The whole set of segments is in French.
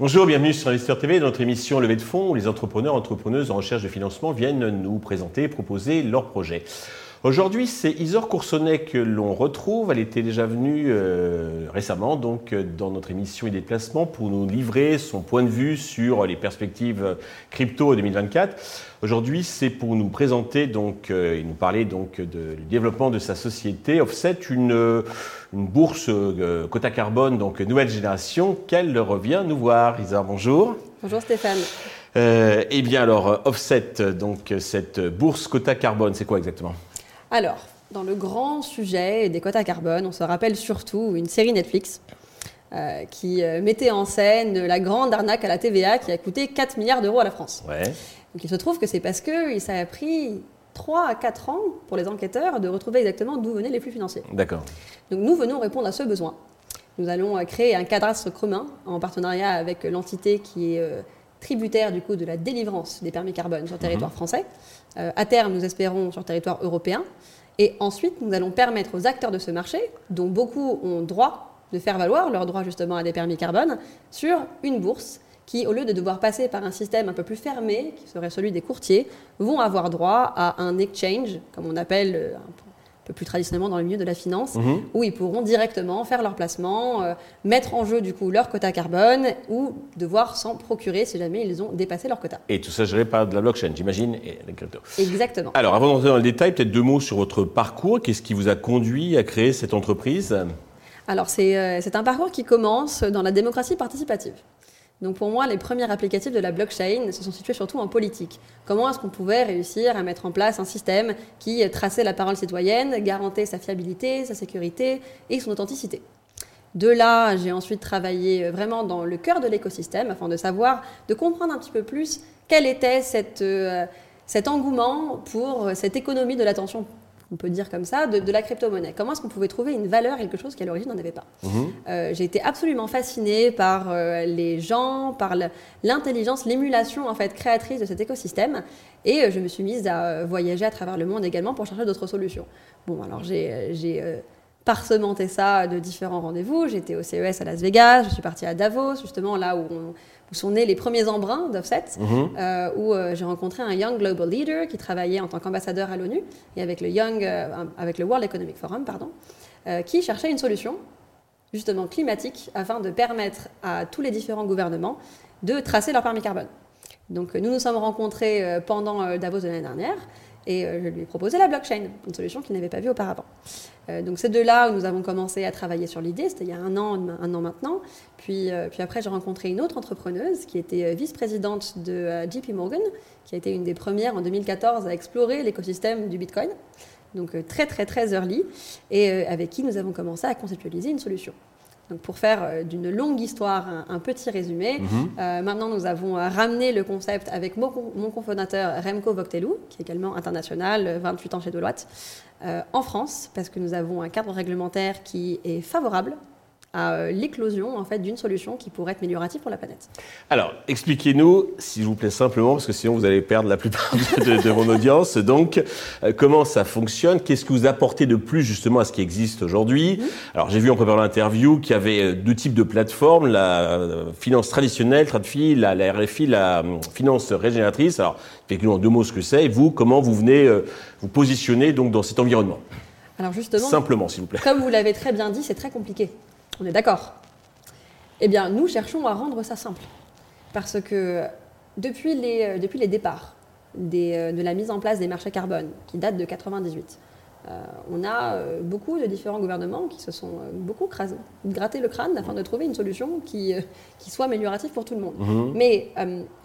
Bonjour, bienvenue sur Investeur TV, dans notre émission Levée de fonds où les entrepreneurs, entrepreneuses en recherche de financement viennent nous présenter proposer leurs projets. Aujourd'hui, c'est Isor Coursonnet que l'on retrouve. Elle était déjà venue euh, récemment donc, euh, dans notre émission Idées de placement pour nous livrer son point de vue sur les perspectives crypto 2024. Aujourd'hui, c'est pour nous présenter donc, euh, et nous parler donc, de, du développement de sa société Offset, une, une bourse quota carbone, donc nouvelle génération, qu'elle revient nous voir. Isor, bonjour. Bonjour Stéphane. eh bien alors, Offset, donc cette bourse quota carbone, c'est quoi exactement? Alors, dans le grand sujet des quotas carbone, on se rappelle surtout une série Netflix euh, qui euh, mettait en scène la grande arnaque à la TVA qui a coûté 4 milliards d'euros à la France. Ouais. Donc il se trouve que c'est parce que ça a pris 3 à 4 ans pour les enquêteurs de retrouver exactement d'où venaient les flux financiers. D'accord. Donc nous venons répondre à ce besoin. Nous allons euh, créer un cadastre commun en partenariat avec l'entité qui est tributaire du coup de la délivrance des permis carbone sur le territoire Mhm. français. Euh, à terme, nous espérons sur le territoire européen. Et ensuite, nous allons permettre aux acteurs de ce marché, dont beaucoup ont droit de faire valoir leur droit justement à des permis carbone, sur une bourse qui, au lieu de devoir passer par un système un peu plus fermé, qui serait celui des courtiers, vont avoir droit à un exchange, comme on appelle euh, peu plus traditionnellement dans le milieu de la finance, Mhm. où ils pourront directement faire leur placement, euh, mettre en jeu du coup leur quota carbone ou devoir s'en procurer si jamais ils ont dépassé leur quota. Et tout ça géré par de la blockchain, j'imagine, et la crypto. Exactement. Alors, avant d'entrer dans le détail, peut-être deux mots sur votre parcours. Qu'est-ce qui vous a conduit à créer cette entreprise? Alors c'est euh, c'est un parcours qui commence dans la démocratie participative. Donc pour moi, les premiers applicatifs de la blockchain se sont situés surtout en politique. Comment est-ce qu'on pouvait réussir à mettre en place un système qui traçait la parole citoyenne, garantait sa fiabilité, sa sécurité et son authenticité? De là, j'ai ensuite travaillé vraiment dans le cœur de l'écosystème afin de savoir, de comprendre un petit peu plus quel était euh, cet engouement pour cette économie de l'attention, on peut dire comme ça, de, de la crypto-monnaie. Comment est-ce qu'on pouvait trouver une valeur, quelque chose qui à l'origine n'en avait pas Mhm. Euh, J'ai été absolument fascinée par euh, les gens, par l'intelligence, l'émulation en fait créatrice de cet écosystème, et euh, je me suis mise à voyager à travers le monde également pour chercher d'autres solutions. Bon, alors j'ai parsementé ça de différents rendez-vous. J'étais au CES à Las Vegas, je suis partie à Davos, justement là où, on- où sont nés les premiers embruns d'Offset, Mhm. euh, où euh, j'ai rencontré un Young Global Leader qui travaillait en tant qu'ambassadeur à l'ONU et avec le, Young, euh, avec le World Economic Forum, pardon, qui cherchait une solution justement climatique afin de permettre à tous les différents gouvernements de tracer leur permis carbone. Donc nous nous sommes rencontrés pendant Davos de l'année dernière et euh, je lui ai proposé la blockchain, une solution qu'il n'avait pas vue auparavant. Euh, donc c'est de là où nous avons commencé à travailler sur l'idée, c'était il y a un an, un an maintenant. Puis, euh, puis après j'ai rencontré une autre entrepreneuse qui était vice-présidente de JP Morgan, qui a été une des premières en 2014 à explorer l'écosystème du Bitcoin. Donc très très très early, et avec qui nous avons commencé à conceptualiser une solution. Donc pour faire euh, d'une longue histoire un, un petit résumé, Mhm. euh, maintenant nous avons euh, ramené le concept avec mon, co- mon cofondateur Remco Voctelou, qui est également international, euh, 28 ans chez Deloitte, euh, en France, parce que nous avons un cadre réglementaire qui est favorable à euh, l'éclosion en fait, d'une solution qui pourrait être améliorative pour la planète. Alors, expliquez-nous, s'il vous plaît, simplement, parce que sinon vous allez perdre la plupart de, de mon audience. Donc, euh, comment ça fonctionne? Qu'est-ce que vous apportez de plus justement à ce qui existe aujourd'hui? Alors, j'ai vu en préparant l'interview qu'il y avait euh, deux types de plateformes la finance traditionnelle, TradFi, la, la RFI, la euh, finance régénératrice. Alors, expliquez-nous en deux mots ce que c'est et vous, comment vous venez euh, vous positionner donc dans cet environnement? Alors justement, Simplement, s'il vous plaît. Comme vous l'avez très bien dit, c'est très compliqué. On est d'accord Eh bien, nous cherchons à rendre ça simple. Parce que depuis les, euh, depuis les départs des, euh, de la mise en place des marchés carbone, qui datent de 98, euh, on a euh, beaucoup de différents gouvernements qui se sont euh, beaucoup crasés, gratté le crâne afin de trouver une solution qui, qui soit améliorative pour tout le monde. Mhm. Mais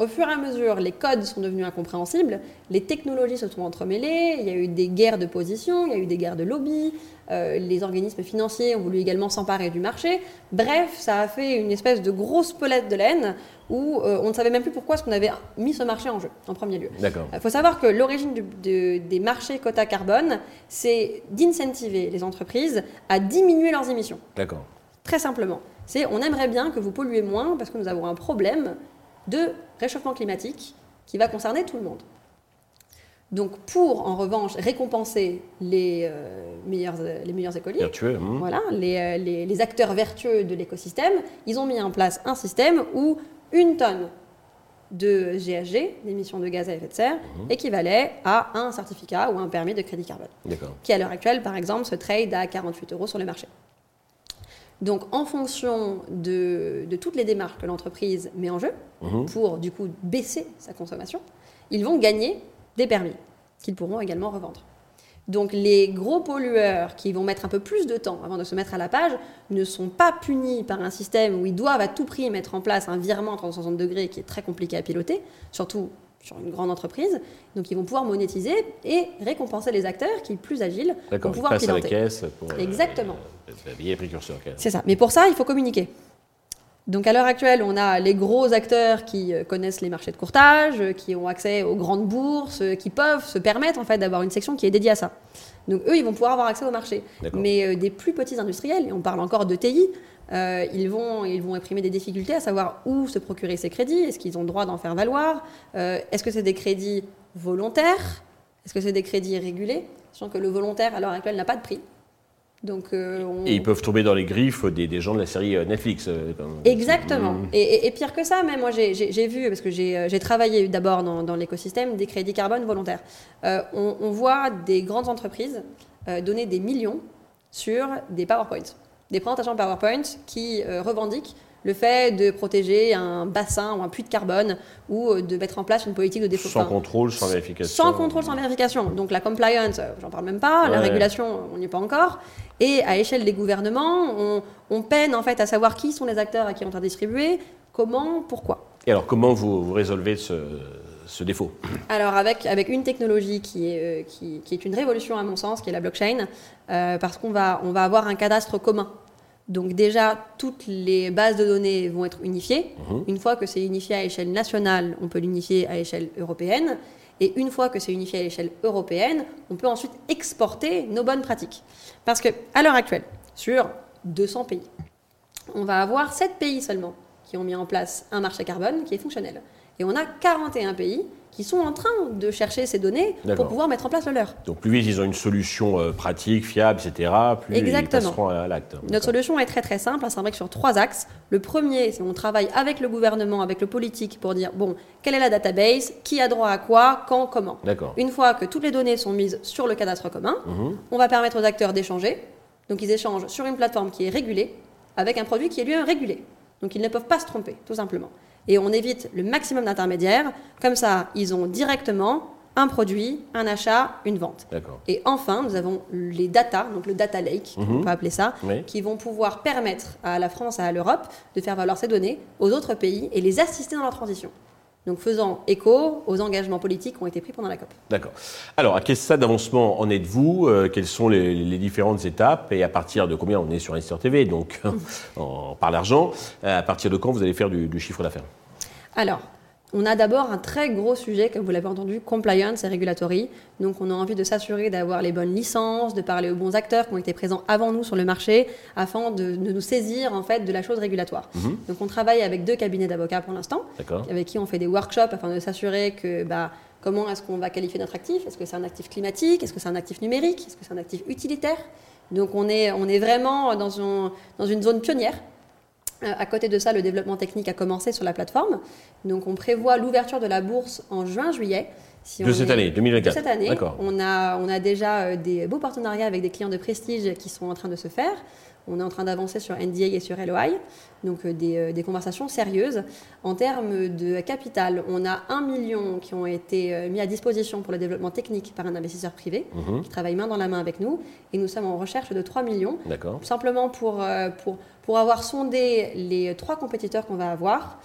au fur et à mesure, les codes sont devenus incompréhensibles, les technologies se sont entremêlées, il y a eu des guerres de position, il y a eu des guerres de lobby, euh, les organismes financiers ont voulu également s'emparer du marché. Bref, ça a fait une espèce de grosse pelette de laine où euh, on ne savait même plus pourquoi est-ce qu'on avait mis ce marché en jeu, en premier lieu. Il faut savoir que l'origine de- des marchés quota carbone, c'est d'incentiver les entreprises à diminuer leurs émissions. D'accord. Très simplement. C'est on aimerait bien que vous polluez moins parce que nous avons un problème de réchauffement climatique qui va concerner tout le monde. Donc pour, en revanche, récompenser les, euh, meilleurs, les meilleurs écoliers, Vertueux. hum. voilà, les, euh, les- les acteurs vertueux de l'écosystème, ils ont mis en place un système où une tonne de GHG, d'émissions de gaz à effet de serre, équivalait à un certificat ou un permis de crédit carbone, qui à l'heure actuelle, par exemple, se trade à 48 euros sur le marché. Donc en fonction de, de toutes les démarches que l'entreprise met en jeu, Mhm. pour du coup baisser sa consommation, ils vont gagner des permis qu'ils pourront également revendre. Donc les gros pollueurs qui vont mettre un peu plus de temps avant de se mettre à la page ne sont pas punis par un système où ils doivent à tout prix mettre en place un virement à 360 degrés qui est très compliqué à piloter, surtout sur une grande entreprise. Donc ils vont pouvoir monétiser et récompenser les acteurs qui, plus agiles, vont D'accord. Pouvoir passe à la piloter. caisse pour. euh, Exactement. euh. C'est ça. Mais pour ça, il faut communiquer. Donc à l'heure actuelle, on a les gros acteurs qui euh, connaissent les marchés de courtage, euh, qui ont accès aux grandes bourses, euh, qui peuvent se permettre en fait d'avoir une section qui est dédiée à ça. Donc eux, ils vont pouvoir avoir accès au marché. Mais euh, des plus petits industriels, et on parle encore de TI, euh, ils, vont, ils vont exprimer des difficultés à savoir où se procurer ces crédits, est-ce qu'ils ont le droit d'en faire valoir, Euh, est-ce que c'est des crédits volontaires, est-ce que c'est des crédits régulés, sachant que le volontaire à l'heure actuelle n'a pas de prix. Donc, euh, on- Et ils peuvent tomber dans les griffes des, des gens de la série euh, Netflix. euh, Exactement. Mmh. Et, et- et pire que ça, même moi j'ai- vu, parce que j'ai travaillé d'abord dans, dans l'écosystème, des crédits carbone volontaires. Euh, on, on voit des grandes entreprises donner des millions sur des PowerPoints, des présentations PowerPoint qui revendiquent le fait de protéger un bassin ou un puits de carbone ou euh, de mettre en place une politique de défaut. Sans contrôle, sans vérification. sans contrôle, sans vérification. Donc la compliance, euh, j'en parle même pas. La régulation, on n'y est pas encore. Et à échelle des gouvernements, on, on peine en fait à savoir qui sont les acteurs à qui on doit distribuer, comment, pourquoi. Et alors, comment vous, vous résolvez ce, ce défaut? Alors avec, avec une technologie qui est, euh, qui, qui est une révolution à mon sens, qui est la blockchain, euh, parce qu'on va, on va avoir un cadastre commun. Donc déjà, toutes les bases de données vont être unifiées. Mhm. Une fois que c'est unifié à échelle nationale, on peut l'unifier à échelle européenne. Et une fois que c'est unifié à l'échelle européenne, on peut ensuite exporter nos bonnes pratiques. Parce que à l'heure actuelle, sur 200 pays, on va avoir 7 pays seulement qui ont mis en place un marché carbone qui est fonctionnel. Et on a 41 pays qui sont en train de chercher ces données pour pouvoir mettre en place le leur. Donc, plus vite ils ont une solution euh, pratique, fiable, etc., plus Exactement. ils passeront à l'acte. Notre solution est très très simple, elle s'imbrique sur trois axes. Le premier, c'est on travaille avec le gouvernement, avec le politique pour dire, bon, quelle est la database, qui a droit à quoi, quand, comment. D'accord. Une fois que toutes les données sont mises sur le cadastre commun, Mhm. on va permettre aux acteurs d'échanger. Donc ils échangent sur une plateforme qui est régulée, avec un produit qui est lui-même régulé. Donc ils ne peuvent pas se tromper, tout simplement. Et on évite le maximum d'intermédiaires. Comme ça, ils ont directement un produit, un achat, une vente. Et enfin, nous avons les data, donc le data lake, on Mhm. peut appeler ça, Oui. qui vont pouvoir permettre à la France et à l'Europe de faire valoir ces données aux autres pays et les assister dans leur transition. Donc faisant écho aux engagements politiques qui ont été pris pendant la COP. D'accord. Alors, à quel stade d'avancement en êtes-vous? Euh, Quelles sont les, les différentes étapes? Et à partir de combien? On est sur Investir TV, donc on parle d'argent. Euh, À partir de quand vous allez faire du, du chiffre d'affaires? Alors, on a d'abord un très gros sujet, comme vous l'avez entendu, compliance et regulatory. Donc, on a envie de s'assurer d'avoir les bonnes licences, de parler aux bons acteurs qui ont été présents avant nous sur le marché, afin de, de nous saisir en fait de la chose régulatoire. Mhm. Donc, on travaille avec deux cabinets d'avocats pour l'instant, avec qui on fait des workshops afin de s'assurer que bah, comment est-ce qu'on va qualifier notre actif? Est-ce que c'est un actif climatique? Est-ce que c'est un actif numérique? Est-ce que c'est un actif utilitaire? Donc, on est, on est vraiment dans, un- dans une zone pionnière. Euh, À côté de ça, le développement technique a commencé sur la plateforme. Donc, on prévoit l'ouverture de la bourse en juin-juillet. Si De cette est- année, 2024. de cette année. On a, on a déjà euh, des beaux partenariats avec des clients de prestige qui sont en train de se faire. On est en train d'avancer sur NDA et sur LOI, donc euh, des, euh, des conversations sérieuses. En termes de capital, on a un million qui ont été mis à disposition pour le développement technique par un investisseur privé Mhm. qui travaille main dans la main avec nous. Et nous sommes en recherche de 3 millions simplement pour, pour, pour avoir sondé les trois compétiteurs qu'on va avoir.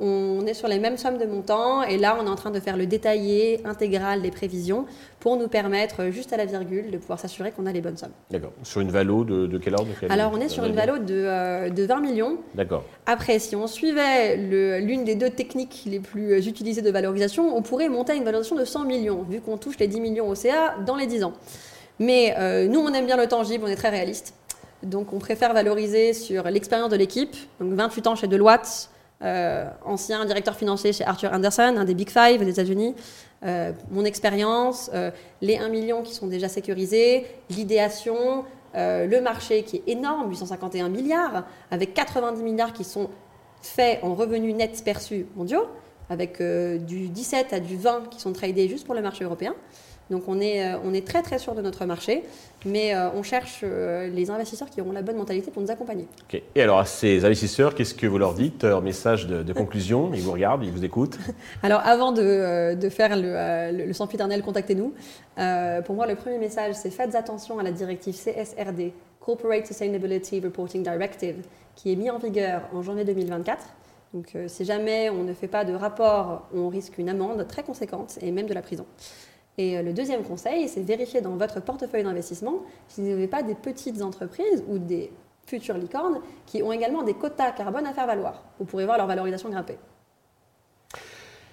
On est sur les mêmes sommes de montants et là, on est en train de faire le détaillé intégral des prévisions pour nous permettre, euh, juste à la virgule, de pouvoir s'assurer qu'on a les bonnes sommes. D'accord. Sur une valo de, de quel ordre de Alors, on est sur une valo de, euh, de 20 millions. D'accord. Après, si on suivait l'une des deux techniques les plus euh, utilisées de valorisation, on pourrait monter à une valorisation de 100 millions, vu qu'on touche les 10 millions au CA dans les 10 ans. Mais euh, nous, on aime bien le tangible, on est très réaliste. Donc, on préfère valoriser sur l'expérience de l'équipe, donc 28 ans chez Deloitte, ancien directeur financier chez Arthur Anderson, un des Big Five des États-Unis. mon expérience, les 1 million qui sont déjà sécurisés, l'idéation, le marché qui est énorme, 851 milliards, avec 90 milliards qui sont faits en revenus nets perçus mondiaux, avec du 17 à du 20 qui sont tradés juste pour le marché européen. Donc on est, euh, on est très très sûr de notre marché, mais euh, on cherche euh, les investisseurs qui auront la bonne mentalité pour nous accompagner. Et alors à ces investisseurs, qu'est-ce que vous leur dites en message de, conclusion? Ils vous regardent, ils vous écoutent Alors avant de, de faire le, le, le contactez-nous. pour moi, le premier message, c'est faites attention à la directive CSRD, Corporate Sustainability Reporting Directive, qui est mise en vigueur en janvier 2024. Donc si jamais on ne fait pas de rapport, on risque une amende très conséquente et même de la prison. Et euh, le deuxième conseil, c'est vérifier dans votre portefeuille d'investissement si vous n'avez pas des petites entreprises ou des futures licornes qui ont également des quotas carbone à faire valoir. Vous pourrez voir leur valorisation grimper.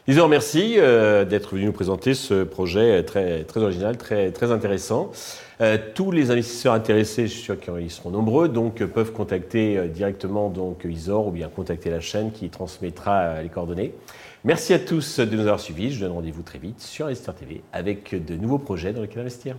Isor, merci euh, d'être venu nous présenter ce projet très, original, très, très intéressant. Euh, tous les investisseurs intéressés, je suis sûr qu'ils seront nombreux, donc peuvent contacter directement donc Isor ou bien contacter la chaîne qui transmettra les coordonnées. Merci à tous de nous avoir suivis. Je vous donne rendez-vous très vite sur Investir TV avec de nouveaux projets dans lesquels investir.